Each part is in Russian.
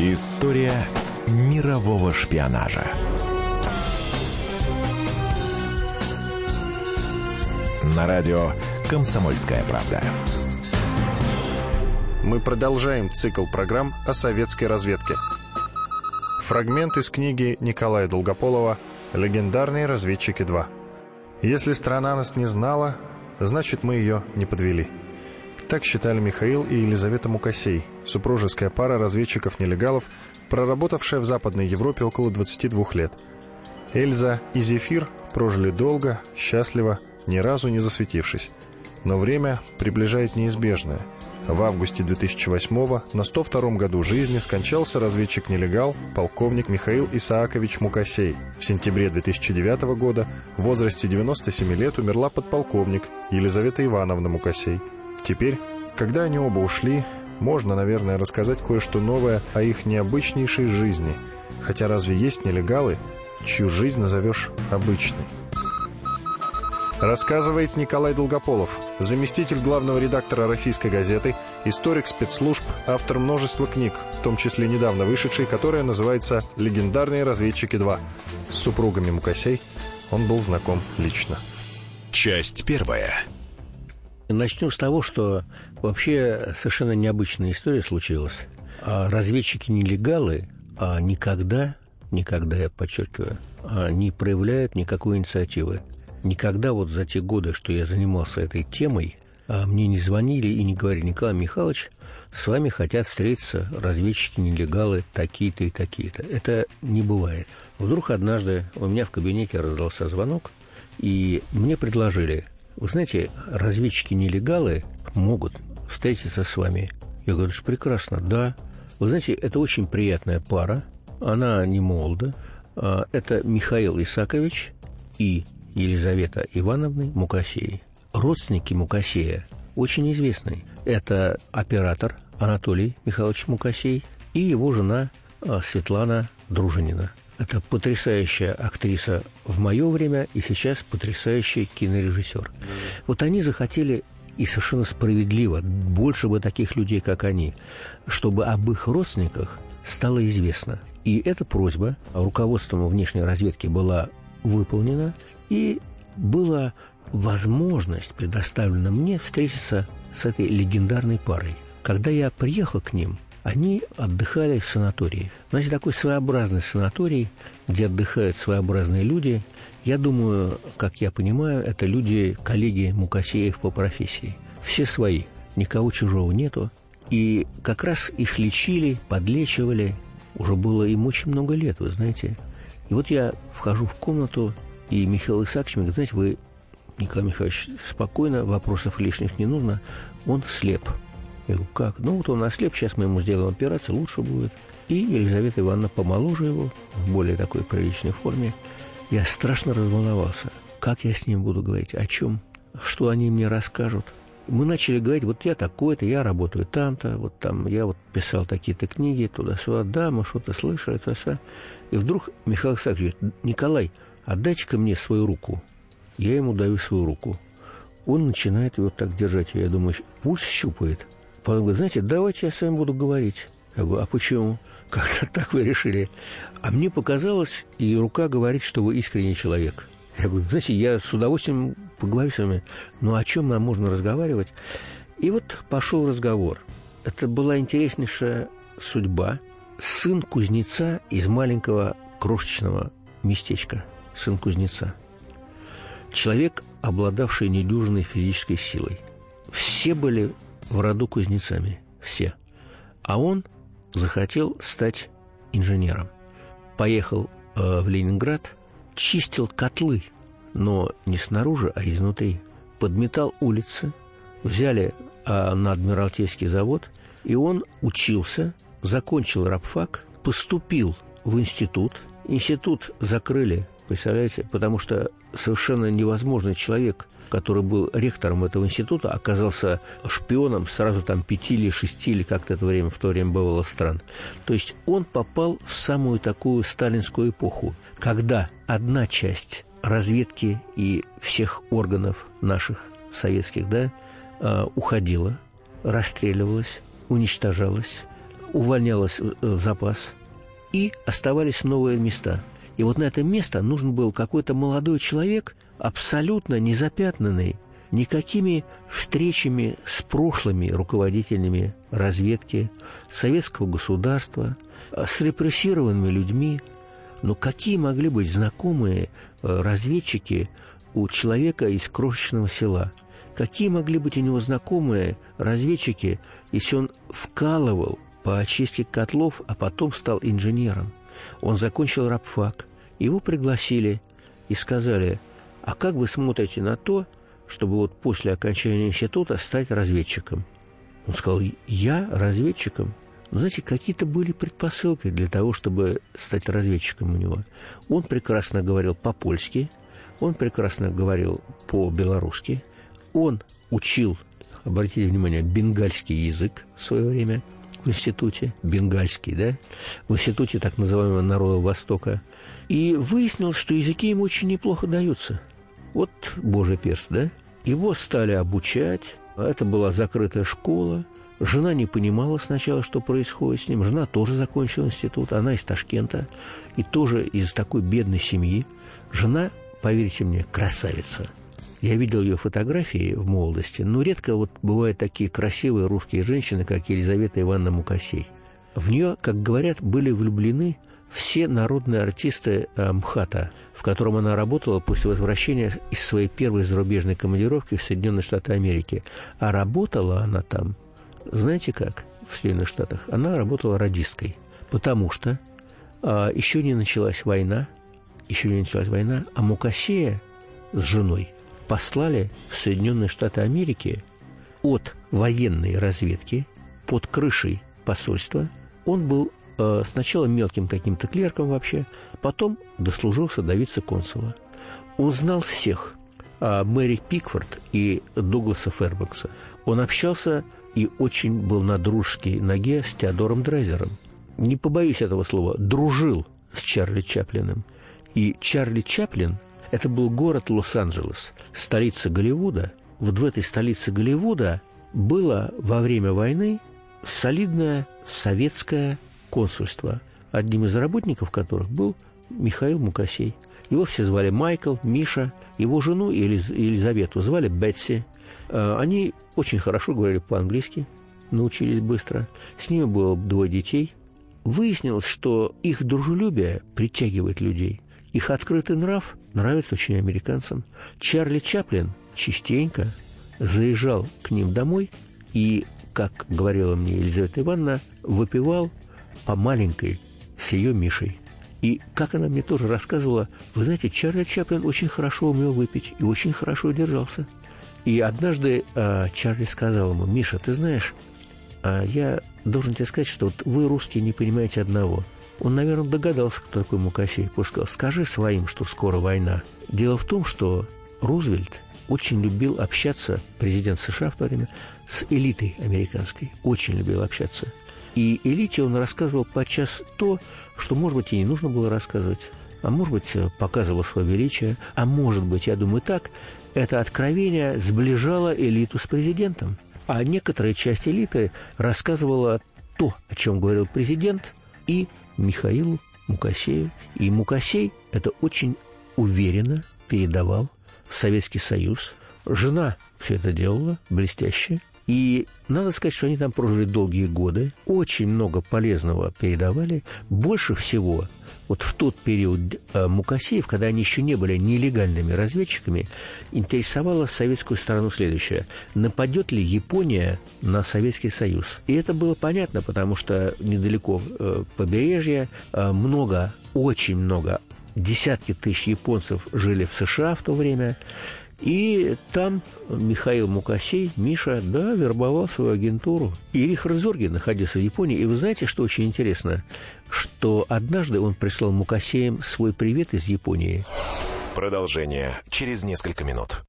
История мирового шпионажа. На радио «Комсомольская правда». Мы продолжаем цикл программ о советской разведке. Фрагмент из книги Николая Долгополова «Легендарные разведчики 2». Если страна нас не знала, значит мы ее не подвели. Так считали Михаил и Елизавета Мукасей, супружеская пара разведчиков-нелегалов, проработавшая в Западной Европе около 22 лет. Эльза и Зефир прожили долго, счастливо, ни разу не засветившись. Но время приближает неизбежное. В августе 2008 на 102 году жизни скончался разведчик-нелегал, полковник Михаил Исаакович Мукасей. В сентябре 2009 года в возрасте 97 лет умерла подполковник Елизавета Ивановна Мукасей – Теперь, когда они оба ушли, можно, наверное, рассказать кое-что новое о их необычнейшей жизни. Хотя разве есть нелегалы, чью жизнь назовешь обычной? Рассказывает Николай Долгополов, заместитель главного редактора российской газеты, историк спецслужб, автор множества книг, в том числе недавно вышедшей, которая называется «Легендарные разведчики 2». С супругами Мукасей он был знаком лично. Часть первая. Начнем с того, что вообще совершенно необычная история случилась. А разведчики-нелегалы а никогда, никогда, я подчеркиваю, а не проявляют никакой инициативы. Никогда вот за те годы, что я занимался этой темой, мне не звонили и не говорили, Николай Михайлович, с вами хотят встретиться разведчики-нелегалы такие-то и такие-то. Это не бывает. Вдруг однажды у меня в кабинете раздался звонок, и мне предложили – вы знаете, разведчики-нелегалы могут встретиться с вами. Я говорю, что прекрасно, да. Вы знаете, это очень приятная пара. Она не молода. А, это Михаил Исакович и Елизавета Ивановна Мукасей. Родственники Мукасея очень известны. Это оператор Анатолий Михайлович Мукасей и его жена а, Светлана Дружинина. Это потрясающая актриса в мое время и сейчас потрясающий кинорежиссер. Вот они захотели и совершенно справедливо, больше бы таких людей, как они, чтобы об их родственниках стало известно. И эта просьба руководством внешней разведки была выполнена, и была возможность предоставлена мне встретиться с этой легендарной парой. Когда я приехал к ним – они отдыхали в санатории. Значит, такой своеобразный санаторий, где отдыхают своеобразные люди. Я думаю, как я понимаю, это люди, коллеги Мукасеев по профессии. Все свои, никого чужого нету. И как раз их лечили, подлечивали. Уже было им очень много лет, вы знаете. И вот я вхожу в комнату, и Михаил Исаакович мне говорит, знаете, вы, Николай Михайлович, спокойно, вопросов лишних не нужно, он слеп. Я говорю, как? Ну, вот он ослеп, сейчас мы ему сделаем операцию, лучше будет. И Елизавета Ивановна помоложе его, в более такой приличной форме. Я страшно разволновался. Как я с ним буду говорить? О чем? Что они мне расскажут? Мы начали говорить, вот я такой-то, я работаю там-то, вот там, я вот писал такие-то книги, туда-сюда, да, мы что-то слышали, то -сюда. И вдруг Михаил Александрович говорит, Николай, отдайте-ка мне свою руку. Я ему даю свою руку. Он начинает его так держать, я думаю, пульс щупает – Потом говорит, знаете, давайте я с вами буду говорить. Я говорю, а почему? Как-то так вы решили. А мне показалось, и рука говорит, что вы искренний человек. Я говорю, знаете, я с удовольствием поговорю с вами. Ну, о чем нам можно разговаривать? И вот пошел разговор. Это была интереснейшая судьба. Сын кузнеца из маленького крошечного местечка. Сын кузнеца. Человек, обладавший недюжинной физической силой. Все были в роду кузнецами, все. А он захотел стать инженером. Поехал э, в Ленинград, чистил котлы, но не снаружи, а изнутри. Подметал улицы, взяли э, на Адмиралтейский завод, и он учился, закончил рабфак, поступил в институт. Институт закрыли, представляете, потому что совершенно невозможный человек который был ректором этого института, оказался шпионом сразу там пяти или шести, или как-то это время, в то время бывало стран. То есть он попал в самую такую сталинскую эпоху, когда одна часть разведки и всех органов наших советских, да, а, уходила, расстреливалась, уничтожалась, увольнялось в запас, и оставались новые места. И вот на это место нужен был какой-то молодой человек, абсолютно незапятнанный никакими встречами с прошлыми руководителями разведки, советского государства, с репрессированными людьми. Но какие могли быть знакомые э, разведчики у человека из крошечного села? Какие могли быть у него знакомые разведчики, если он вкалывал по очистке котлов, а потом стал инженером? Он закончил рабфак, его пригласили и сказали, а как вы смотрите на то, чтобы вот после окончания института стать разведчиком? Он сказал, я разведчиком? Но, знаете, какие-то были предпосылки для того, чтобы стать разведчиком у него. Он прекрасно говорил по-польски, он прекрасно говорил по-белорусски, он учил, обратите внимание, бенгальский язык в свое время в институте, бенгальский, да, в институте так называемого народа Востока, и выяснилось, что языки ему очень неплохо даются. Вот божий перст, да? Его стали обучать, это была закрытая школа, Жена не понимала сначала, что происходит с ним. Жена тоже закончила институт, она из Ташкента и тоже из такой бедной семьи. Жена, поверьте мне, красавица. Я видел ее фотографии в молодости, но редко вот бывают такие красивые русские женщины, как Елизавета Ивановна Мукасей. В нее, как говорят, были влюблены все народные артисты э, МХАТа, в котором она работала после возвращения из своей первой зарубежной командировки в Соединенные Штаты Америки. А работала она там знаете как в Соединенных Штатах? Она работала радисткой, потому что а, еще не началась война, еще не началась война, а Мукасея с женой послали в Соединенные Штаты Америки от военной разведки под крышей посольства. Он был сначала мелким каким-то клерком вообще, потом дослужился до вице-консула. Он знал всех э, Мэри Пикфорд и Дугласа Фербакса. Он общался и очень был на дружеской ноге с Теодором Драйзером. Не побоюсь этого слова, дружил с Чарли Чаплиным. И Чарли Чаплин – это был город Лос-Анджелес, столица Голливуда. Вот в этой столице Голливуда было во время войны солидное советское консульство, одним из работников которых был Михаил Мукасей. Его все звали Майкл, Миша, его жену Елиз... Елизавету звали Бетси. Э, они очень хорошо говорили по-английски, научились быстро. С ними было двое детей. Выяснилось, что их дружелюбие притягивает людей. Их открытый нрав нравится очень американцам. Чарли Чаплин частенько заезжал к ним домой и, как говорила мне Елизавета Ивановна, выпивал по маленькой с ее Мишей. И, как она мне тоже рассказывала, вы знаете, Чарли Чаплин очень хорошо умел выпить и очень хорошо держался – и однажды э, Чарли сказал ему, Миша, ты знаешь, э, я должен тебе сказать, что вот вы, русские, не понимаете одного. Он, наверное, догадался, кто такой Мукасей. Просто сказал, скажи своим, что скоро война. Дело в том, что Рузвельт очень любил общаться, президент США в то время, с элитой американской. Очень любил общаться. И элите он рассказывал подчас то, что, может быть, и не нужно было рассказывать а может быть, показывал свое величие, а может быть, я думаю так, это откровение сближало элиту с президентом. А некоторая часть элиты рассказывала то, о чем говорил президент, и Михаилу Мукасею. И Мукасей это очень уверенно передавал в Советский Союз. Жена все это делала блестяще. И надо сказать, что они там прожили долгие годы, очень много полезного передавали. Больше всего вот в тот период э, Мукасеев, когда они еще не были нелегальными разведчиками, интересовала советскую сторону следующее. Нападет ли Япония на Советский Союз? И это было понятно, потому что недалеко э, побережья э, много, очень много десятки тысяч японцев жили в США в то время, и там Михаил Мукасей, Миша, да, вербовал свою агентуру. И Рихард Зорги находился в Японии. И вы знаете, что очень интересно? Что однажды он прислал Мукасеям свой привет из Японии. Продолжение через несколько минут.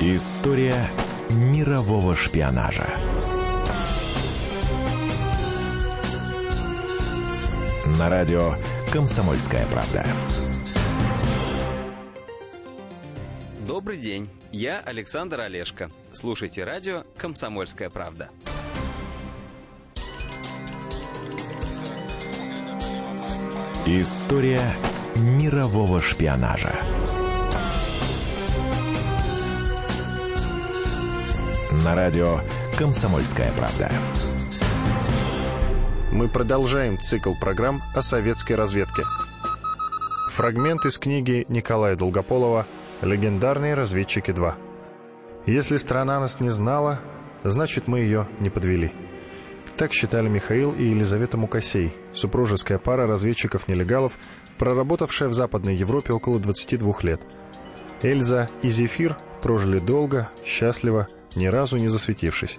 История мирового шпионажа. На радио «Комсомольская правда». Добрый день. Я Александр Олешко. Слушайте радио «Комсомольская правда». История мирового шпионажа. На радио «Комсомольская правда». Мы продолжаем цикл программ о советской разведке. Фрагмент из книги Николая Долгополова «Легендарные разведчики 2». Если страна нас не знала, значит мы ее не подвели. Так считали Михаил и Елизавета Мукасей, супружеская пара разведчиков-нелегалов, проработавшая в Западной Европе около 22 лет. Эльза и Зефир прожили долго, счастливо, ни разу не засветившись.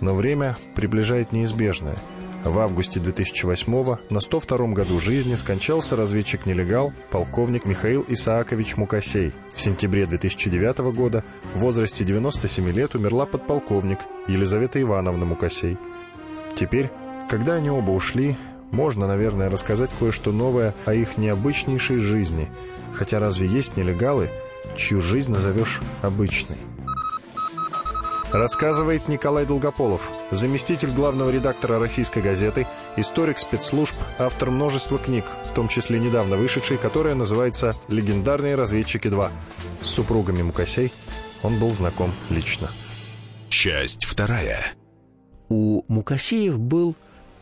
Но время приближает неизбежное. В августе 2008 на 102 году жизни скончался разведчик-нелегал полковник Михаил Исаакович Мукасей. В сентябре 2009 года в возрасте 97 лет умерла подполковник Елизавета Ивановна Мукасей. Теперь, когда они оба ушли, можно, наверное, рассказать кое-что новое о их необычнейшей жизни. Хотя разве есть нелегалы, чью жизнь назовешь обычной? Рассказывает Николай Долгополов, заместитель главного редактора «Российской газеты», историк спецслужб, автор множества книг, в том числе недавно вышедшей, которая называется «Легендарные разведчики 2». С супругами Мукасей он был знаком лично. Часть вторая у Мукасеев был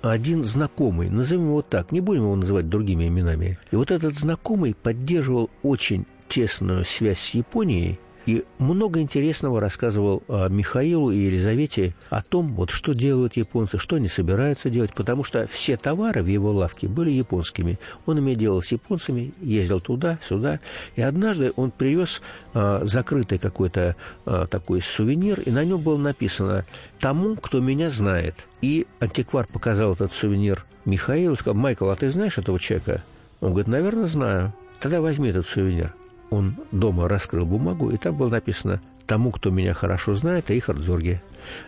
один знакомый, назовем его так, не будем его называть другими именами. И вот этот знакомый поддерживал очень тесную связь с Японией и много интересного рассказывал а, Михаилу и Елизавете о том, вот что делают японцы, что они собираются делать, потому что все товары в его лавке были японскими. Он имеет дело с японцами, ездил туда, сюда, и однажды он привез а, закрытый какой-то а, такой сувенир, и на нем было написано «Тому, кто меня знает». И антиквар показал этот сувенир Михаилу, сказал, «Майкл, а ты знаешь этого человека?» Он говорит, «Наверное, знаю». Тогда возьми этот сувенир он дома раскрыл бумагу, и там было написано «Тому, кто меня хорошо знает, Рихард Зорге».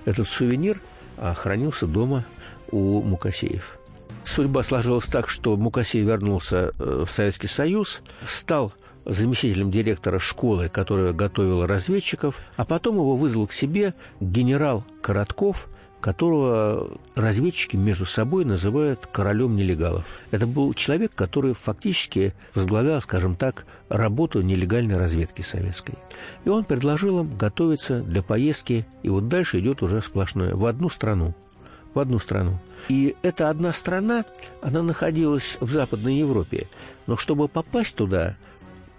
Этот сувенир хранился дома у Мукасеев. Судьба сложилась так, что Мукасей вернулся э, в Советский Союз, стал заместителем директора школы, которая готовила разведчиков, а потом его вызвал к себе генерал Коротков, которого разведчики между собой называют королем нелегалов. Это был человек, который фактически возглавлял, скажем так, работу нелегальной разведки советской. И он предложил им готовиться для поездки, и вот дальше идет уже сплошное, в одну страну. В одну страну. И эта одна страна, она находилась в Западной Европе. Но чтобы попасть туда,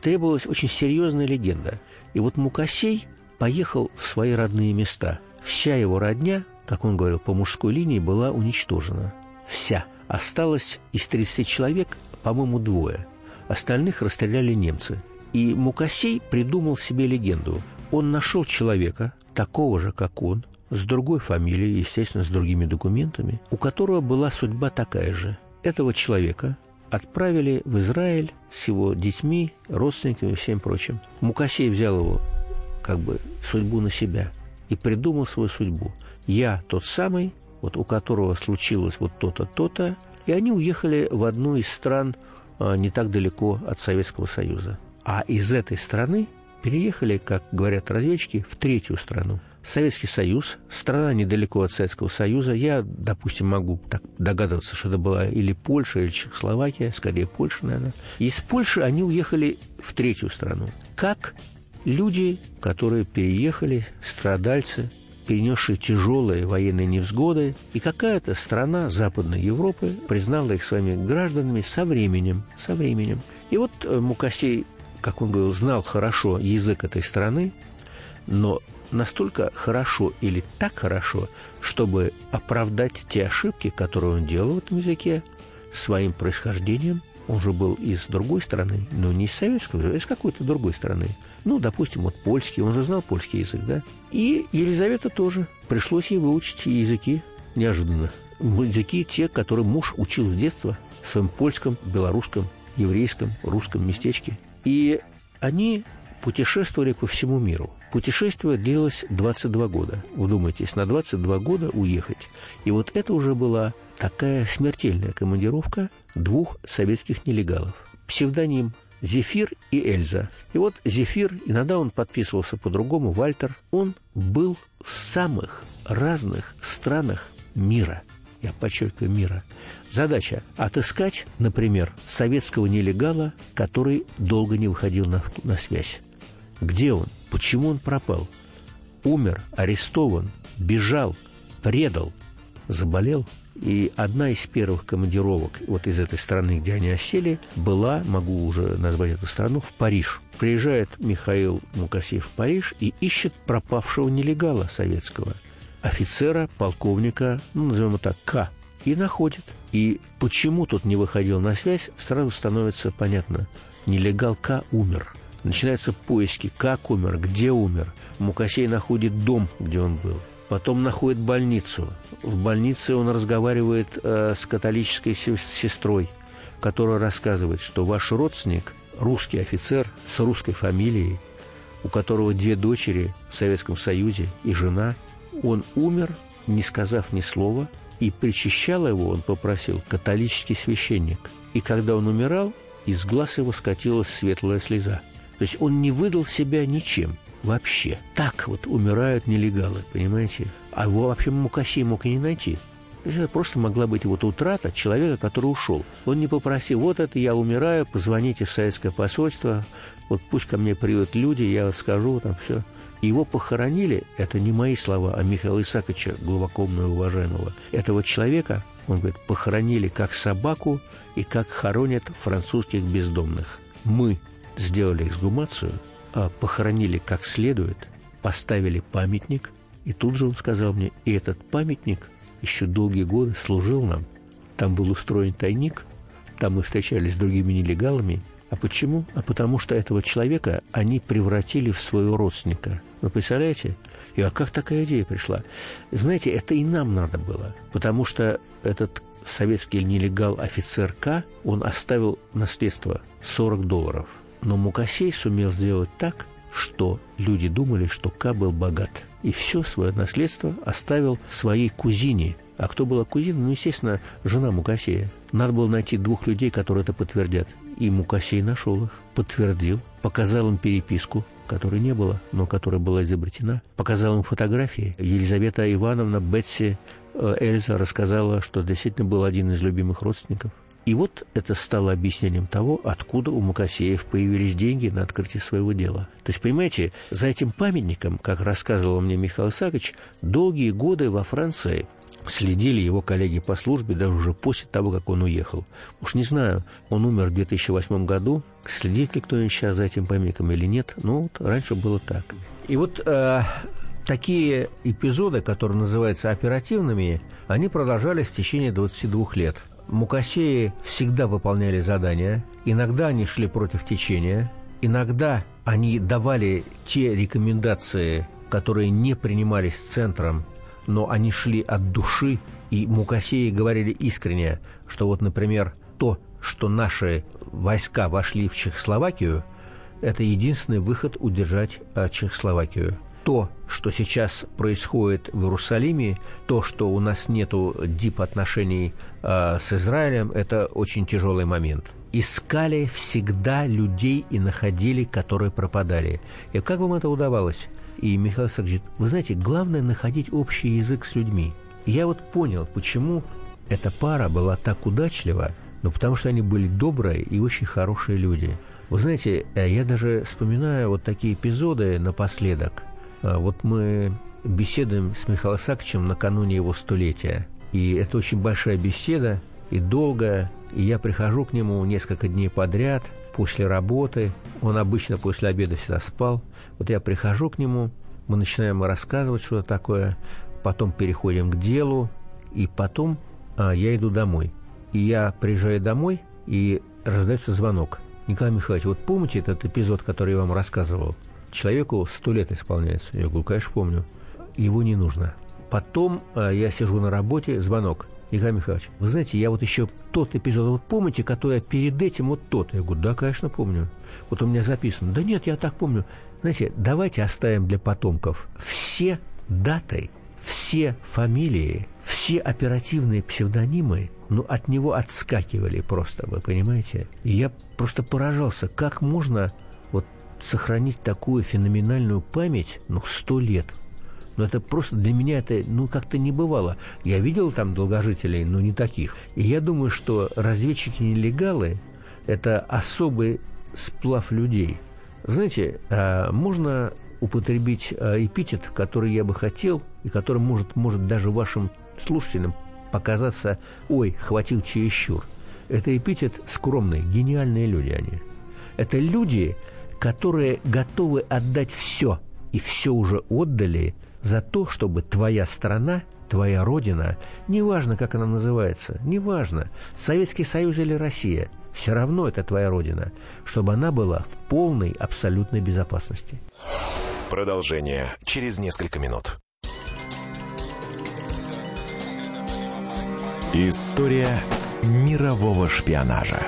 требовалась очень серьезная легенда. И вот Мукасей поехал в свои родные места. Вся его родня как он говорил, по мужской линии была уничтожена. Вся. Осталось из 30 человек, по-моему, двое. Остальных расстреляли немцы. И Мукасей придумал себе легенду. Он нашел человека, такого же, как он, с другой фамилией, естественно, с другими документами, у которого была судьба такая же. Этого человека отправили в Израиль с его детьми, родственниками и всем прочим. Мукасей взял его, как бы, судьбу на себя и придумал свою судьбу. Я тот самый, вот у которого случилось вот то-то, то-то, и они уехали в одну из стран а, не так далеко от Советского Союза. А из этой страны переехали, как говорят разведчики, в третью страну. Советский Союз, страна недалеко от Советского Союза. Я, допустим, могу так догадываться, что это была или Польша, или Чехословакия, скорее Польша, наверное. Из Польши они уехали в третью страну. Как Люди, которые переехали, страдальцы, перенесшие тяжелые военные невзгоды, и какая-то страна Западной Европы признала их своими гражданами со временем, со временем. И вот э, Мукасей, как он говорил, знал хорошо язык этой страны, но настолько хорошо или так хорошо, чтобы оправдать те ошибки, которые он делал в этом языке, своим происхождением, он же был из другой страны, но не из советского, а из какой-то другой страны. Ну, допустим, вот польский, он же знал польский язык, да? И Елизавета тоже. Пришлось ей выучить языки неожиданно. Языки те, которые муж учил с детства в своем польском, белорусском, еврейском, русском местечке. И они путешествовали по всему миру. Путешествие длилось 22 года. Вдумайтесь, на 22 года уехать. И вот это уже была такая смертельная командировка двух советских нелегалов. Псевдоним Зефир и Эльза. И вот Зефир, иногда он подписывался по-другому, Вальтер, он был в самых разных странах мира. Я подчеркиваю, мира. Задача – отыскать, например, советского нелегала, который долго не выходил на, на связь. Где он? Почему он пропал? Умер, арестован, бежал, предал, заболел – и одна из первых командировок вот из этой страны, где они осели, была, могу уже назвать эту страну, в Париж. Приезжает Михаил Мукасеев в Париж и ищет пропавшего нелегала советского, офицера, полковника, ну, назовем его так, К, и находит. И почему тот не выходил на связь, сразу становится понятно. Нелегал К умер. Начинаются поиски, как умер, где умер. Мукасей находит дом, где он был. Потом находит больницу. В больнице он разговаривает э, с католической сестрой, которая рассказывает, что ваш родственник, русский офицер с русской фамилией, у которого две дочери в Советском Союзе и жена, он умер, не сказав ни слова, и причащал его, он попросил, католический священник. И когда он умирал, из глаз его скатилась светлая слеза. То есть он не выдал себя ничем вообще. Так вот умирают нелегалы, понимаете? А его вообще Мукасей мог и не найти. Это просто могла быть вот утрата человека, который ушел. Он не попросил, вот это я умираю, позвоните в советское посольство, вот пусть ко мне придут люди, я скажу там все. Его похоронили, это не мои слова, а Михаила Исааковича, глубоко уважаемого. Этого человека, он говорит, похоронили как собаку и как хоронят французских бездомных. Мы сделали эксгумацию, а, похоронили как следует, поставили памятник, и тут же он сказал мне, и этот памятник еще долгие годы служил нам. Там был устроен тайник, там мы встречались с другими нелегалами. А почему? А потому что этого человека они превратили в своего родственника. Вы представляете? И а как такая идея пришла? Знаете, это и нам надо было, потому что этот советский нелегал офицер К, он оставил наследство 40 долларов – но Мукасей сумел сделать так, что люди думали, что Ка был богат. И все свое наследство оставил своей кузине. А кто была кузина? Ну, естественно, жена Мукасея. Надо было найти двух людей, которые это подтвердят. И Мукасей нашел их, подтвердил, показал им переписку, которой не было, но которая была изобретена. Показал им фотографии. Елизавета Ивановна Бетси э, Эльза рассказала, что действительно был один из любимых родственников. И вот это стало объяснением того, откуда у Мукасеев появились деньги на открытие своего дела. То есть, понимаете, за этим памятником, как рассказывал мне Михаил Исаакович, долгие годы во Франции следили его коллеги по службе даже уже после того, как он уехал. Уж не знаю, он умер в 2008 году, следит ли кто-нибудь сейчас за этим памятником или нет, но вот раньше было так. И вот э, такие эпизоды, которые называются оперативными, они продолжались в течение 22 лет – Мукасеи всегда выполняли задания, иногда они шли против течения, иногда они давали те рекомендации, которые не принимались центром, но они шли от души, и Мукасеи говорили искренне, что вот, например, то, что наши войска вошли в Чехословакию, это единственный выход удержать а, Чехословакию то, что сейчас происходит в Иерусалиме, то, что у нас нет дип-отношений э, с Израилем, это очень тяжелый момент. Искали всегда людей и находили, которые пропадали. И как вам это удавалось? И Михаил Исаакович вы знаете, главное находить общий язык с людьми. И я вот понял, почему эта пара была так удачлива, ну, потому что они были добрые и очень хорошие люди. Вы знаете, э, я даже вспоминаю вот такие эпизоды напоследок – а, вот мы беседуем с Михаилом Саковичем накануне его столетия. И это очень большая беседа и долгая. И я прихожу к нему несколько дней подряд после работы. Он обычно после обеда всегда спал. Вот я прихожу к нему, мы начинаем рассказывать что-то такое, потом переходим к делу, и потом а, я иду домой. И я приезжаю домой, и раздается звонок. Николай Михайлович, вот помните этот эпизод, который я вам рассказывал? Человеку сто лет исполняется. Я говорю, конечно, помню. Его не нужно. Потом э, я сижу на работе, звонок. Николай Михайлович, вы знаете, я вот еще тот эпизод, вот помните, который перед этим вот тот? Я говорю, да, конечно, помню. Вот у меня записано. Да нет, я так помню. Знаете, давайте оставим для потомков все даты, все фамилии, все оперативные псевдонимы, ну, от него отскакивали просто, вы понимаете? И я просто поражался, как можно сохранить такую феноменальную память, ну, сто лет. Но это просто для меня это, ну, как-то не бывало. Я видел там долгожителей, но не таких. И я думаю, что разведчики-нелегалы – это особый сплав людей. Знаете, а, можно употребить а, эпитет, который я бы хотел, и который может, может даже вашим слушателям показаться «Ой, хватил чересчур». Это эпитет скромные, гениальные люди они. Это люди, которые готовы отдать все, и все уже отдали за то, чтобы твоя страна, твоя родина, неважно, как она называется, неважно, Советский Союз или Россия, все равно это твоя родина, чтобы она была в полной, абсолютной безопасности. Продолжение через несколько минут. История мирового шпионажа.